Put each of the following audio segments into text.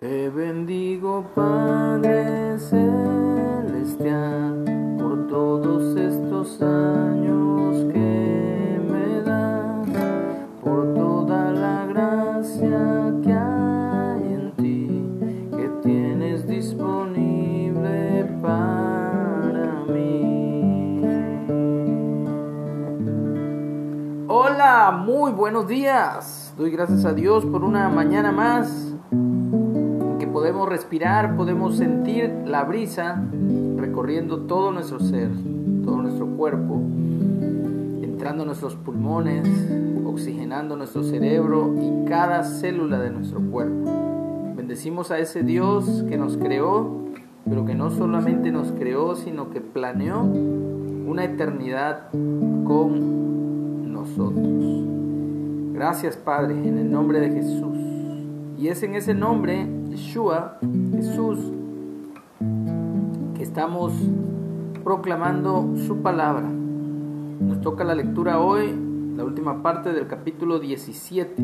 Te bendigo Padre Celestial por todos estos años que me das, por toda la gracia que hay en ti, que tienes disponible para mí. Hola, muy buenos días. Doy gracias a Dios por una mañana más podemos respirar, podemos sentir la brisa recorriendo todo nuestro ser, todo nuestro cuerpo, entrando en nuestros pulmones, oxigenando nuestro cerebro y cada célula de nuestro cuerpo. Bendecimos a ese Dios que nos creó, pero que no solamente nos creó, sino que planeó una eternidad con nosotros. Gracias Padre, en el nombre de Jesús. Y es en ese nombre Yeshua, Jesús, que estamos proclamando su palabra. Nos toca la lectura hoy, la última parte del capítulo 17.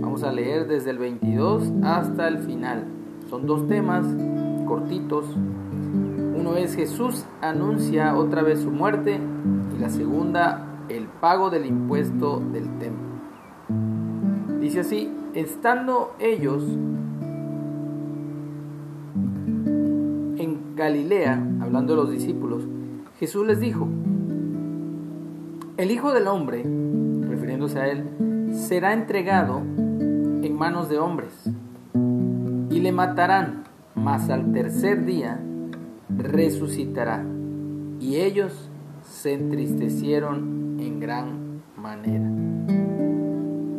Vamos a leer desde el 22 hasta el final. Son dos temas cortitos. Uno es Jesús anuncia otra vez su muerte y la segunda el pago del impuesto del templo. Dice así, estando ellos Galilea, hablando de los discípulos, Jesús les dijo, el Hijo del Hombre, refiriéndose a él, será entregado en manos de hombres y le matarán, mas al tercer día resucitará. Y ellos se entristecieron en gran manera.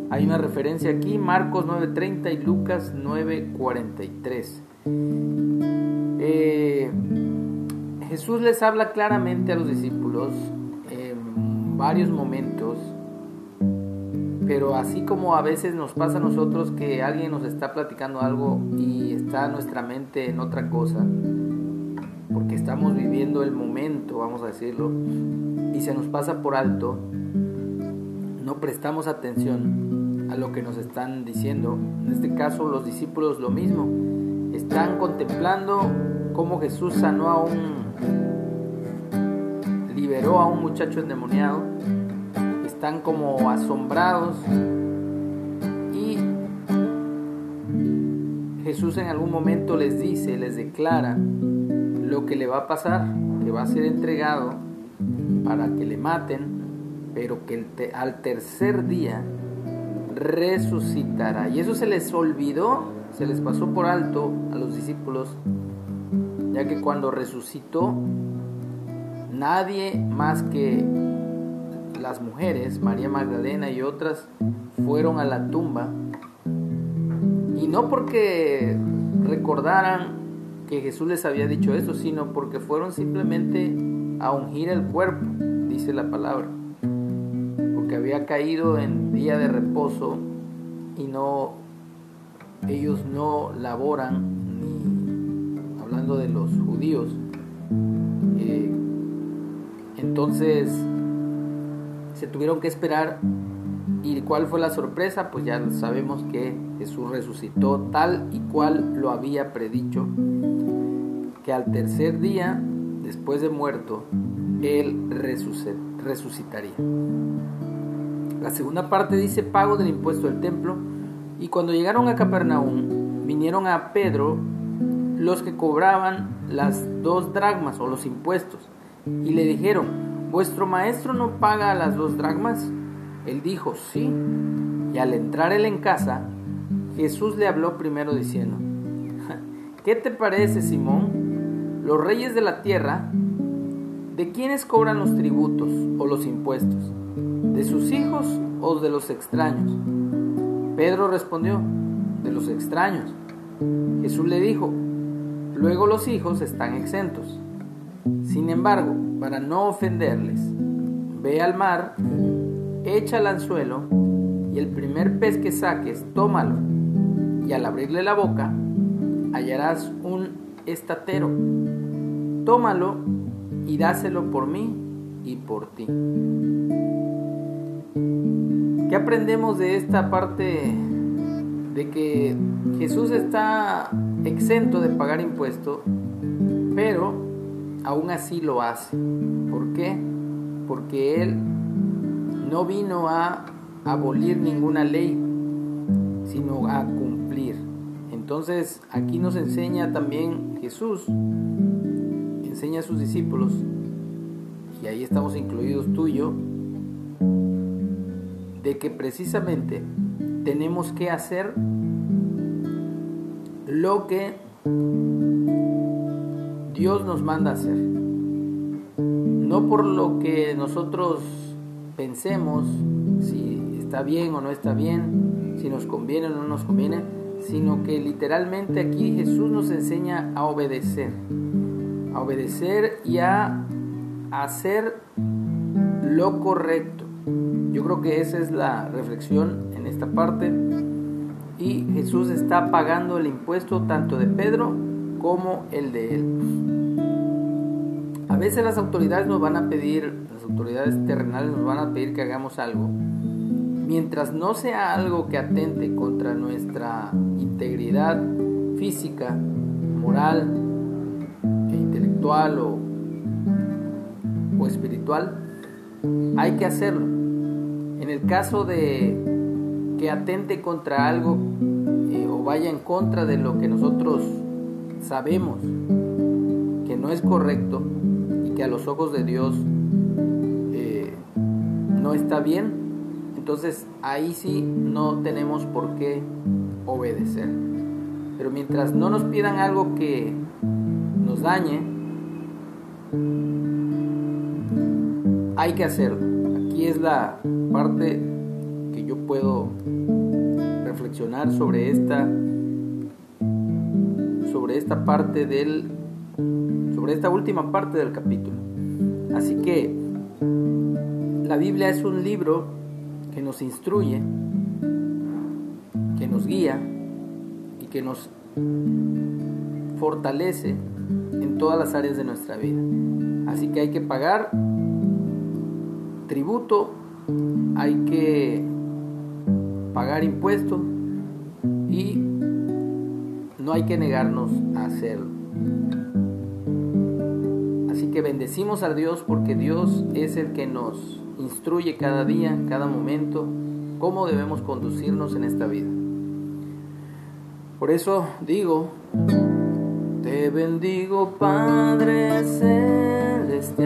Hay una referencia aquí, Marcos 9:30 y Lucas 9:43. Eh, Jesús les habla claramente a los discípulos en varios momentos, pero así como a veces nos pasa a nosotros que alguien nos está platicando algo y está nuestra mente en otra cosa, porque estamos viviendo el momento, vamos a decirlo, y se nos pasa por alto, no prestamos atención a lo que nos están diciendo. En este caso los discípulos lo mismo, están contemplando cómo Jesús sanó a un, liberó a un muchacho endemoniado, están como asombrados y Jesús en algún momento les dice, les declara lo que le va a pasar, que va a ser entregado para que le maten, pero que al tercer día resucitará. Y eso se les olvidó, se les pasó por alto a los discípulos ya que cuando resucitó, nadie más que las mujeres, María Magdalena y otras, fueron a la tumba. Y no porque recordaran que Jesús les había dicho eso, sino porque fueron simplemente a ungir el cuerpo, dice la palabra. Porque había caído en día de reposo y no ellos no laboran hablando de los judíos. Eh, entonces se tuvieron que esperar. ¿Y cuál fue la sorpresa? Pues ya sabemos que Jesús resucitó tal y cual lo había predicho, que al tercer día, después de muerto, Él resucitaría. La segunda parte dice pago del impuesto del templo. Y cuando llegaron a Capernaum, vinieron a Pedro los que cobraban las dos dragmas o los impuestos, y le dijeron, ¿vuestro maestro no paga las dos dragmas? Él dijo, sí. Y al entrar él en casa, Jesús le habló primero diciendo, ¿qué te parece, Simón? Los reyes de la tierra, ¿de quiénes cobran los tributos o los impuestos? ¿De sus hijos o de los extraños? Pedro respondió, de los extraños. Jesús le dijo, Luego los hijos están exentos. Sin embargo, para no ofenderles, ve al mar, echa el anzuelo y el primer pez que saques, tómalo. Y al abrirle la boca, hallarás un estatero. Tómalo y dáselo por mí y por ti. ¿Qué aprendemos de esta parte de que Jesús está exento de pagar impuestos, pero aún así lo hace. ¿Por qué? Porque Él no vino a abolir ninguna ley, sino a cumplir. Entonces aquí nos enseña también Jesús, enseña a sus discípulos, y ahí estamos incluidos tú y yo, de que precisamente tenemos que hacer lo que Dios nos manda hacer. No por lo que nosotros pensemos si está bien o no está bien, si nos conviene o no nos conviene, sino que literalmente aquí Jesús nos enseña a obedecer, a obedecer y a hacer lo correcto. Yo creo que esa es la reflexión en esta parte. Y Jesús está pagando el impuesto tanto de Pedro como el de él. A veces las autoridades nos van a pedir, las autoridades terrenales nos van a pedir que hagamos algo. Mientras no sea algo que atente contra nuestra integridad física, moral, e intelectual o, o espiritual, hay que hacerlo. En el caso de que atente contra algo eh, o vaya en contra de lo que nosotros sabemos que no es correcto y que a los ojos de Dios eh, no está bien, entonces ahí sí no tenemos por qué obedecer. Pero mientras no nos pidan algo que nos dañe, hay que hacerlo. Aquí es la parte que yo puedo reflexionar sobre esta sobre esta parte del sobre esta última parte del capítulo. Así que la Biblia es un libro que nos instruye, que nos guía y que nos fortalece en todas las áreas de nuestra vida. Así que hay que pagar tributo, hay que pagar impuestos y no hay que negarnos a hacerlo. Así que bendecimos a Dios porque Dios es el que nos instruye cada día, cada momento, cómo debemos conducirnos en esta vida. Por eso digo, te bendigo Padre Celestial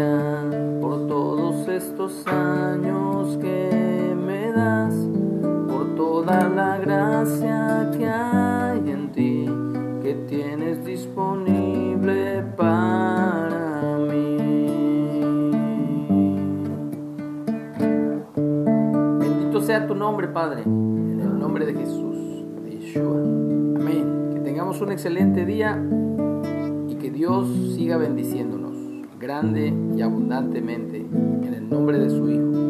por todos estos años que me das, por toda la gracia que hay en ti, que tienes disponible para mí. Bendito sea tu nombre, Padre, en el nombre de Jesús, Yeshua. Amén. Que tengamos un excelente día Dios siga bendiciéndonos grande y abundantemente en el nombre de su Hijo.